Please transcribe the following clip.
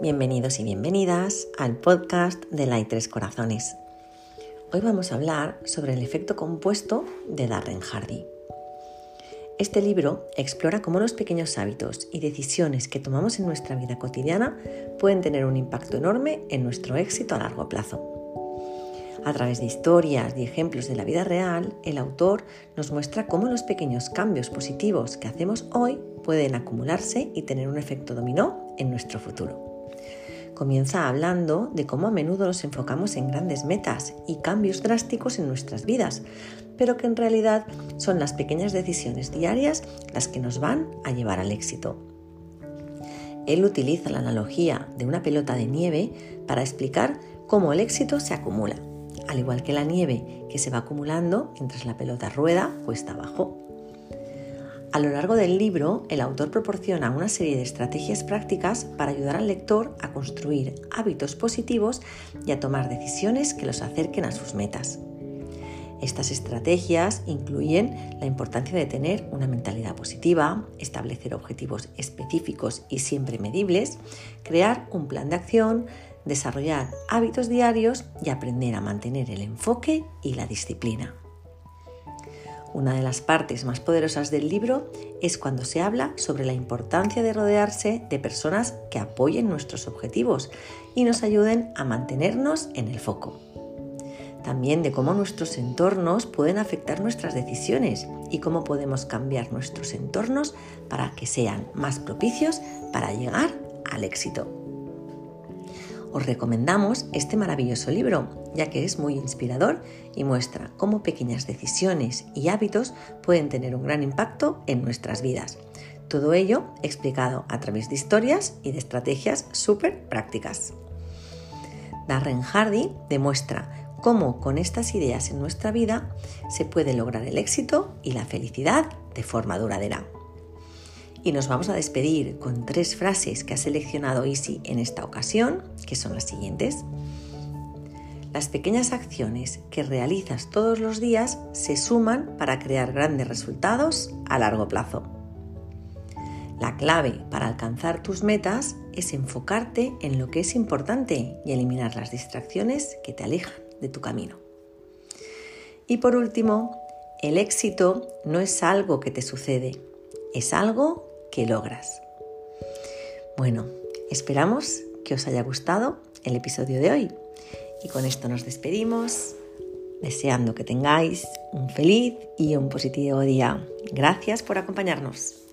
Bienvenidos y bienvenidas al podcast de y Tres Corazones. Hoy vamos a hablar sobre el efecto compuesto de Darren Hardy. Este libro explora cómo los pequeños hábitos y decisiones que tomamos en nuestra vida cotidiana pueden tener un impacto enorme en nuestro éxito a largo plazo. A través de historias y ejemplos de la vida real, el autor nos muestra cómo los pequeños cambios positivos que hacemos hoy pueden acumularse y tener un efecto dominó en nuestro futuro. Comienza hablando de cómo a menudo nos enfocamos en grandes metas y cambios drásticos en nuestras vidas, pero que en realidad son las pequeñas decisiones diarias las que nos van a llevar al éxito. Él utiliza la analogía de una pelota de nieve para explicar cómo el éxito se acumula al igual que la nieve que se va acumulando mientras la pelota rueda cuesta abajo. A lo largo del libro, el autor proporciona una serie de estrategias prácticas para ayudar al lector a construir hábitos positivos y a tomar decisiones que los acerquen a sus metas. Estas estrategias incluyen la importancia de tener una mentalidad positiva, establecer objetivos específicos y siempre medibles, crear un plan de acción, desarrollar hábitos diarios y aprender a mantener el enfoque y la disciplina. Una de las partes más poderosas del libro es cuando se habla sobre la importancia de rodearse de personas que apoyen nuestros objetivos y nos ayuden a mantenernos en el foco. También de cómo nuestros entornos pueden afectar nuestras decisiones y cómo podemos cambiar nuestros entornos para que sean más propicios para llegar al éxito os recomendamos este maravilloso libro, ya que es muy inspirador y muestra cómo pequeñas decisiones y hábitos pueden tener un gran impacto en nuestras vidas. Todo ello explicado a través de historias y de estrategias súper prácticas. Darren Hardy demuestra cómo con estas ideas en nuestra vida se puede lograr el éxito y la felicidad de forma duradera. Y nos vamos a despedir con tres frases que ha seleccionado Easy en esta ocasión, que son las siguientes. Las pequeñas acciones que realizas todos los días se suman para crear grandes resultados a largo plazo. La clave para alcanzar tus metas es enfocarte en lo que es importante y eliminar las distracciones que te alejan de tu camino. Y por último, el éxito no es algo que te sucede, es algo logras. Bueno, esperamos que os haya gustado el episodio de hoy y con esto nos despedimos deseando que tengáis un feliz y un positivo día. Gracias por acompañarnos.